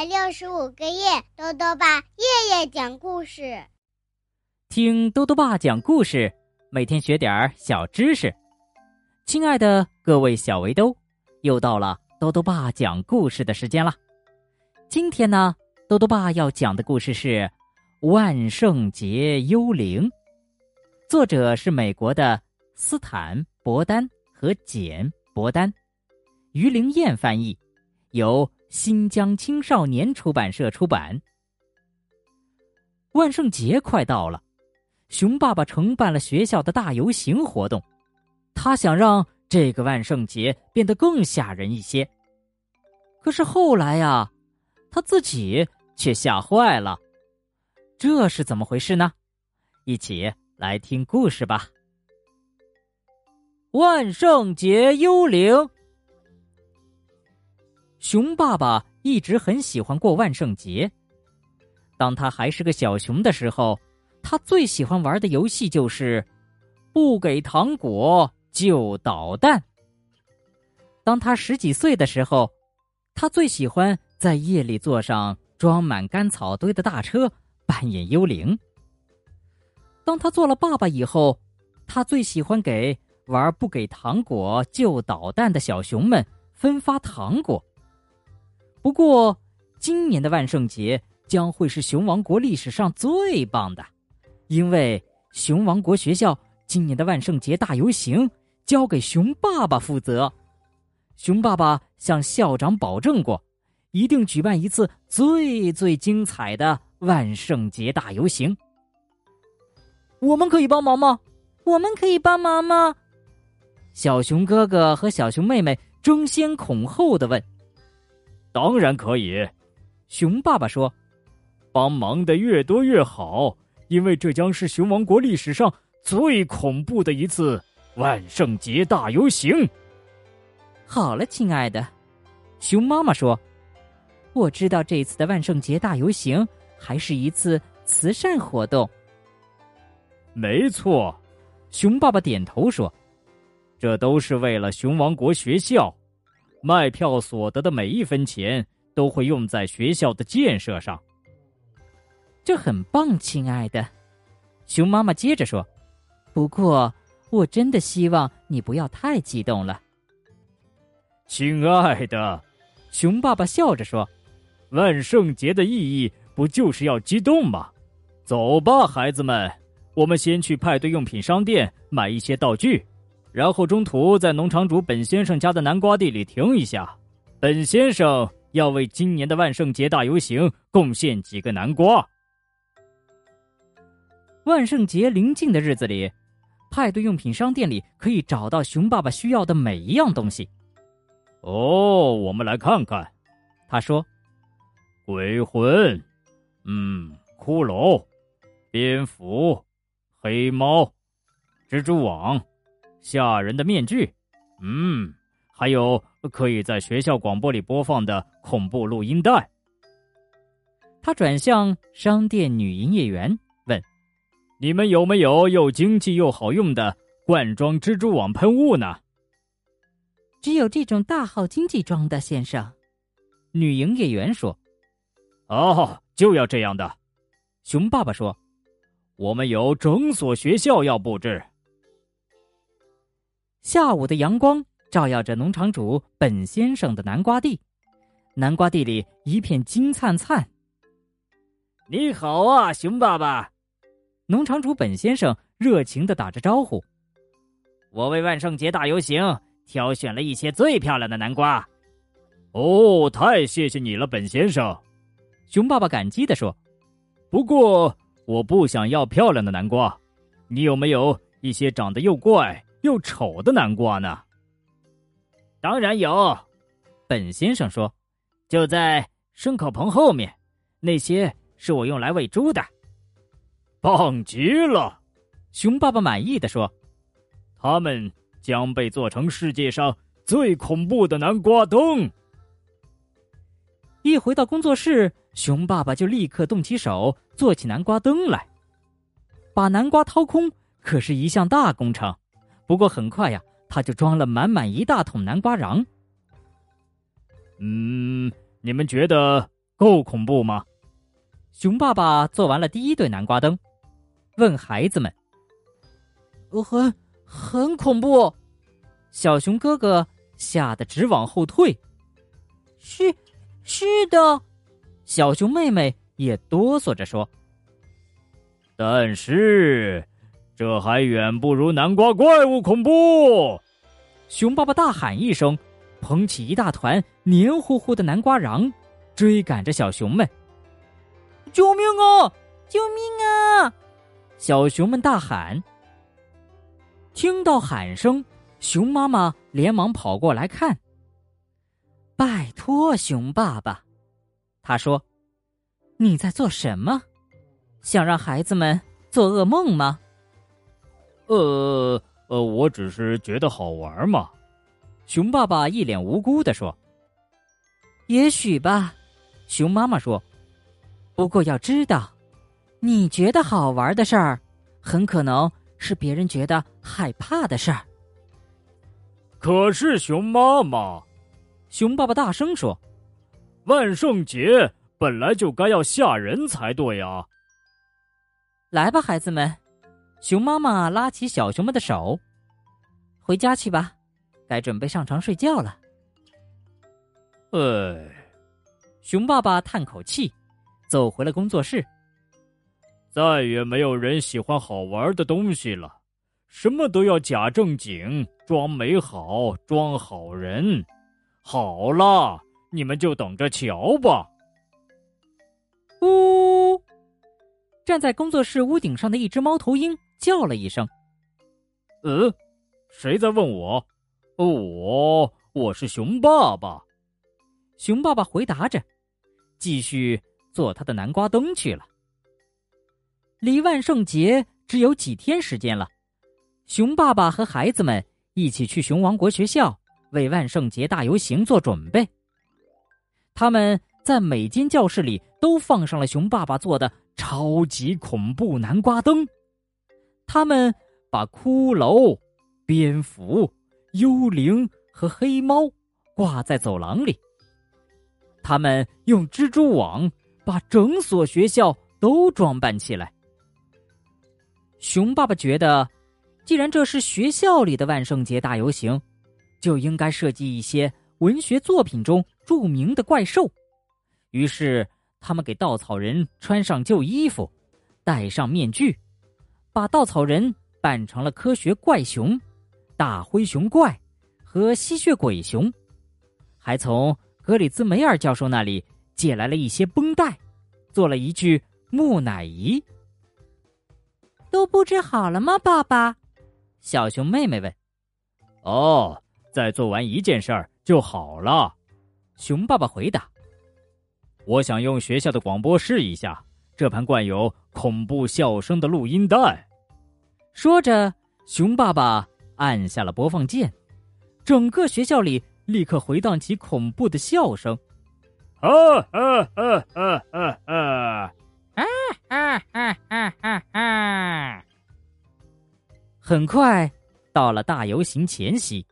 百六十五个夜，豆豆爸夜夜讲故事，听豆豆爸讲故事，每天学点小知识。亲爱的各位小围兜，又到了豆豆爸讲故事的时间了。今天呢，豆豆爸要讲的故事是《万圣节幽灵》，作者是美国的斯坦·伯丹和简·伯丹，于灵燕翻译，由。新疆青少年出版社出版。万圣节快到了，熊爸爸承办了学校的大游行活动，他想让这个万圣节变得更吓人一些。可是后来呀，他自己却吓坏了，这是怎么回事呢？一起来听故事吧。万圣节幽灵。熊爸爸一直很喜欢过万圣节。当他还是个小熊的时候，他最喜欢玩的游戏就是不给糖果就捣蛋。当他十几岁的时候，他最喜欢在夜里坐上装满干草堆的大车扮演幽灵。当他做了爸爸以后，他最喜欢给玩不给糖果就捣蛋的小熊们分发糖果。不过，今年的万圣节将会是熊王国历史上最棒的，因为熊王国学校今年的万圣节大游行交给熊爸爸负责。熊爸爸向校长保证过，一定举办一次最最精彩的万圣节大游行。我们可以帮忙吗？我们可以帮忙吗？小熊哥哥和小熊妹妹争先恐后的问。当然可以，熊爸爸说：“帮忙的越多越好，因为这将是熊王国历史上最恐怖的一次万圣节大游行。”好了，亲爱的，熊妈妈说：“我知道这次的万圣节大游行还是一次慈善活动。”没错，熊爸爸点头说：“这都是为了熊王国学校。”卖票所得的每一分钱都会用在学校的建设上，这很棒，亲爱的。熊妈妈接着说：“不过，我真的希望你不要太激动了。”亲爱的，熊爸爸笑着说：“万圣节的意义不就是要激动吗？走吧，孩子们，我们先去派对用品商店买一些道具。”然后中途在农场主本先生家的南瓜地里停一下，本先生要为今年的万圣节大游行贡献几个南瓜。万圣节临近的日子里，派对用品商店里可以找到熊爸爸需要的每一样东西。哦，我们来看看，他说：“鬼魂，嗯，骷髅，蝙蝠，黑猫，蜘蛛网。”吓人的面具，嗯，还有可以在学校广播里播放的恐怖录音带。他转向商店女营业员问：“你们有没有又经济又好用的罐装蜘蛛网喷雾呢？”“只有这种大号经济装的，先生。”女营业员说。“哦，就要这样的。”熊爸爸说，“我们有整所学校要布置。”下午的阳光照耀着农场主本先生的南瓜地，南瓜地里一片金灿灿。你好啊，熊爸爸！农场主本先生热情的打着招呼。我为万圣节大游行挑选了一些最漂亮的南瓜。哦，太谢谢你了，本先生！熊爸爸感激的说。不过我不想要漂亮的南瓜，你有没有一些长得又怪？又丑的南瓜呢？当然有，本先生说：“就在牲口棚后面，那些是我用来喂猪的。”棒极了，熊爸爸满意的说：“他们将被做成世界上最恐怖的南瓜灯。”一回到工作室，熊爸爸就立刻动起手做起南瓜灯来。把南瓜掏空可是一项大工程。不过很快呀，他就装了满满一大桶南瓜瓤。嗯，你们觉得够恐怖吗？熊爸爸做完了第一对南瓜灯，问孩子们：“很很恐怖。”小熊哥哥吓得直往后退。是，是的。小熊妹妹也哆嗦着说：“但是，这还远不如南瓜怪物恐怖。”熊爸爸大喊一声，捧起一大团黏糊糊的南瓜瓤，追赶着小熊们。救命啊！救命啊！小熊们大喊。听到喊声，熊妈妈连忙跑过来看。拜托，熊爸爸，他说：“你在做什么？想让孩子们做噩梦吗？”呃呃，我只是觉得好玩嘛。熊爸爸一脸无辜的说：“也许吧。”熊妈妈说：“不过要知道，你觉得好玩的事儿，很可能是别人觉得害怕的事儿。”可是，熊妈妈。熊爸爸大声说：“万圣节本来就该要吓人才对啊！”来吧，孩子们，熊妈妈拉起小熊们的手，回家去吧，该准备上床睡觉了。哎，熊爸爸叹口气，走回了工作室。再也没有人喜欢好玩的东西了，什么都要假正经，装美好，装好人。好了，你们就等着瞧吧。呜！站在工作室屋顶上的一只猫头鹰叫了一声：“呃，谁在问我？我，我是熊爸爸。”熊爸爸回答着，继续做他的南瓜灯去了。离万圣节只有几天时间了，熊爸爸和孩子们一起去熊王国学校。为万圣节大游行做准备。他们在每间教室里都放上了熊爸爸做的超级恐怖南瓜灯。他们把骷髅、蝙蝠、幽灵和黑猫挂在走廊里。他们用蜘蛛网把整所学校都装扮起来。熊爸爸觉得，既然这是学校里的万圣节大游行。就应该设计一些文学作品中著名的怪兽，于是他们给稻草人穿上旧衣服，戴上面具，把稻草人扮成了科学怪熊、大灰熊怪和吸血鬼熊，还从格里兹梅尔教授那里借来了一些绷带，做了一具木乃伊。都布置好了吗，爸爸？小熊妹妹问。哦。再做完一件事儿就好了，熊爸爸回答：“我想用学校的广播试一下这盘灌有恐怖笑声的录音带。”说着，熊爸爸按下了播放键，整个学校里立刻回荡起恐怖的笑声：“啊啊啊啊啊啊！啊啊啊啊啊啊！”很快到了大游行前夕。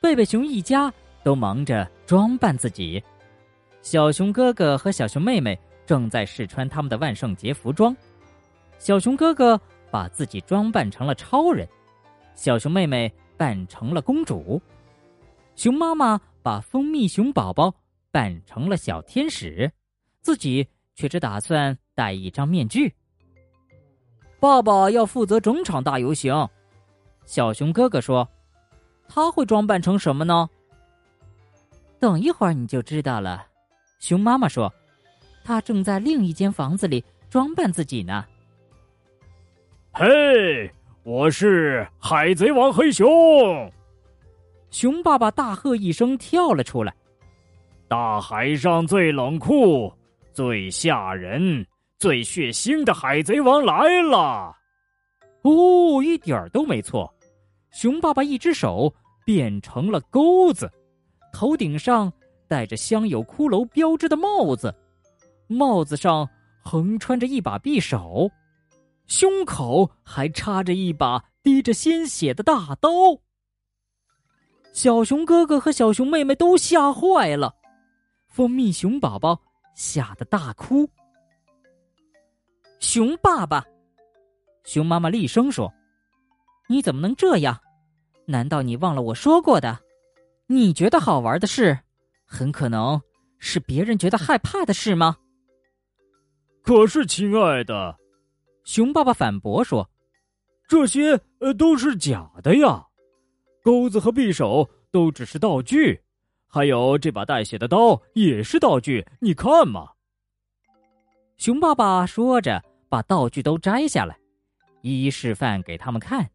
贝贝熊一家都忙着装扮自己，小熊哥哥和小熊妹妹正在试穿他们的万圣节服装。小熊哥哥把自己装扮成了超人，小熊妹妹扮成了公主，熊妈妈把蜂蜜熊宝宝扮成了小天使，自己却只打算戴一张面具。爸爸要负责整场大游行，小熊哥哥说。他会装扮成什么呢？等一会儿你就知道了。熊妈妈说：“他正在另一间房子里装扮自己呢。”嘿，我是海贼王黑熊！熊爸爸大喝一声，跳了出来。大海上最冷酷、最吓人、最血腥的海贼王来了！哦，一点都没错。熊爸爸一只手。变成了钩子，头顶上戴着镶有骷髅标志的帽子，帽子上横穿着一把匕首，胸口还插着一把滴着鲜血的大刀。小熊哥哥和小熊妹妹都吓坏了，蜂蜜熊宝宝吓得大哭。熊爸爸，熊妈妈厉声说：“你怎么能这样？难道你忘了我说过的？你觉得好玩的事，很可能是别人觉得害怕的事吗？”可是，亲爱的，熊爸爸反驳说：“这些呃都是假的呀，钩子和匕首都只是道具，还有这把带血的刀也是道具，你看嘛。”熊爸爸说着。把道具都摘下来，一一示范给他们看。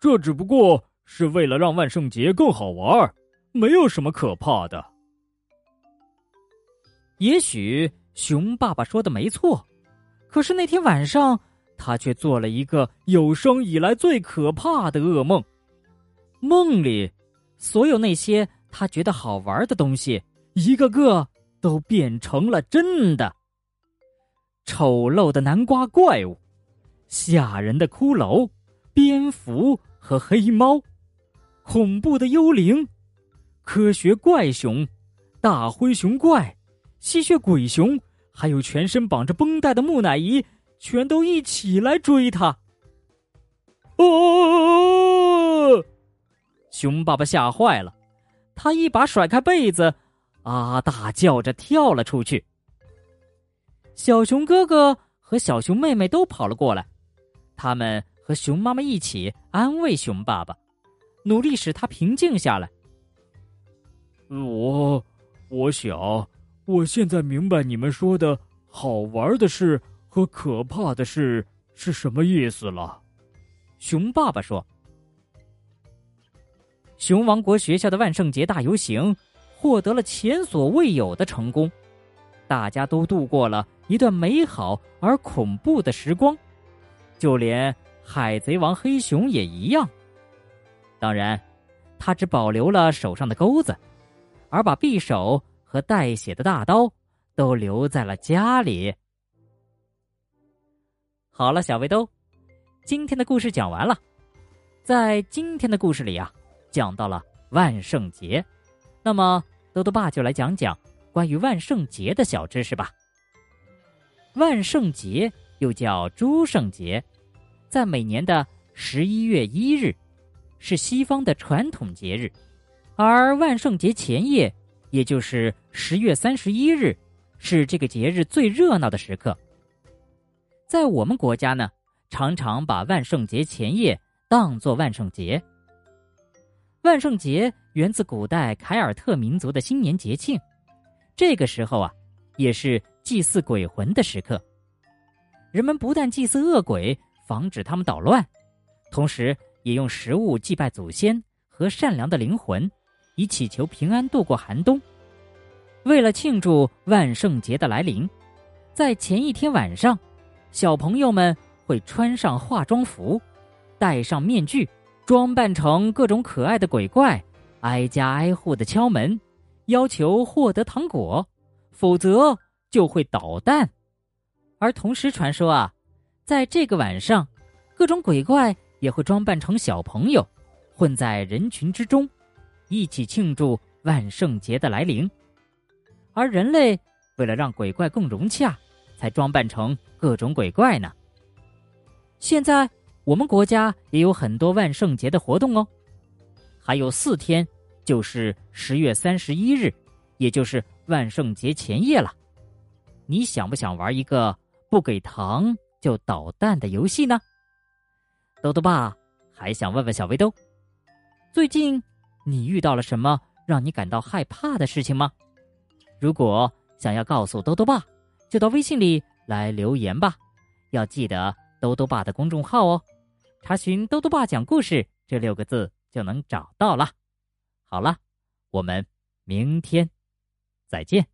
这只不过是为了让万圣节更好玩，没有什么可怕的。也许熊爸爸说的没错，可是那天晚上，他却做了一个有生以来最可怕的噩梦。梦里，所有那些他觉得好玩的东西，一个个都变成了真的。丑陋的南瓜怪物，吓人的骷髅，蝙蝠和黑猫，恐怖的幽灵，科学怪熊，大灰熊怪，吸血鬼熊，还有全身绑着绷带的木乃伊，全都一起来追他。哦！熊爸爸吓坏了，他一把甩开被子，啊大叫着跳了出去。小熊哥哥和小熊妹妹都跑了过来，他们和熊妈妈一起安慰熊爸爸，努力使他平静下来。我，我想，我现在明白你们说的好玩的事和可怕的事是什么意思了。熊爸爸说：“熊王国学校的万圣节大游行获得了前所未有的成功。”大家都度过了一段美好而恐怖的时光，就连海贼王黑熊也一样。当然，他只保留了手上的钩子，而把匕首和带血的大刀都留在了家里。好了，小围兜，今天的故事讲完了。在今天的故事里啊，讲到了万圣节，那么豆豆爸就来讲讲。关于万圣节的小知识吧。万圣节又叫诸圣节，在每年的十一月一日，是西方的传统节日，而万圣节前夜，也就是十月三十一日，是这个节日最热闹的时刻。在我们国家呢，常常把万圣节前夜当作万圣节。万圣节源自古代凯尔特民族的新年节庆。这个时候啊，也是祭祀鬼魂的时刻。人们不但祭祀恶鬼，防止他们捣乱，同时也用食物祭拜祖先和善良的灵魂，以祈求平安度过寒冬。为了庆祝万圣节的来临，在前一天晚上，小朋友们会穿上化妆服，戴上面具，装扮成各种可爱的鬼怪，挨家挨户的敲门。要求获得糖果，否则就会捣蛋。而同时传说啊，在这个晚上，各种鬼怪也会装扮成小朋友，混在人群之中，一起庆祝万圣节的来临。而人类为了让鬼怪更融洽，才装扮成各种鬼怪呢。现在我们国家也有很多万圣节的活动哦，还有四天。就是十月三十一日，也就是万圣节前夜了。你想不想玩一个不给糖就捣蛋的游戏呢？豆豆爸还想问问小围兜，最近你遇到了什么让你感到害怕的事情吗？如果想要告诉兜兜爸，就到微信里来留言吧。要记得兜兜爸的公众号哦，查询“兜兜爸讲故事”这六个字就能找到了。好了，我们明天再见。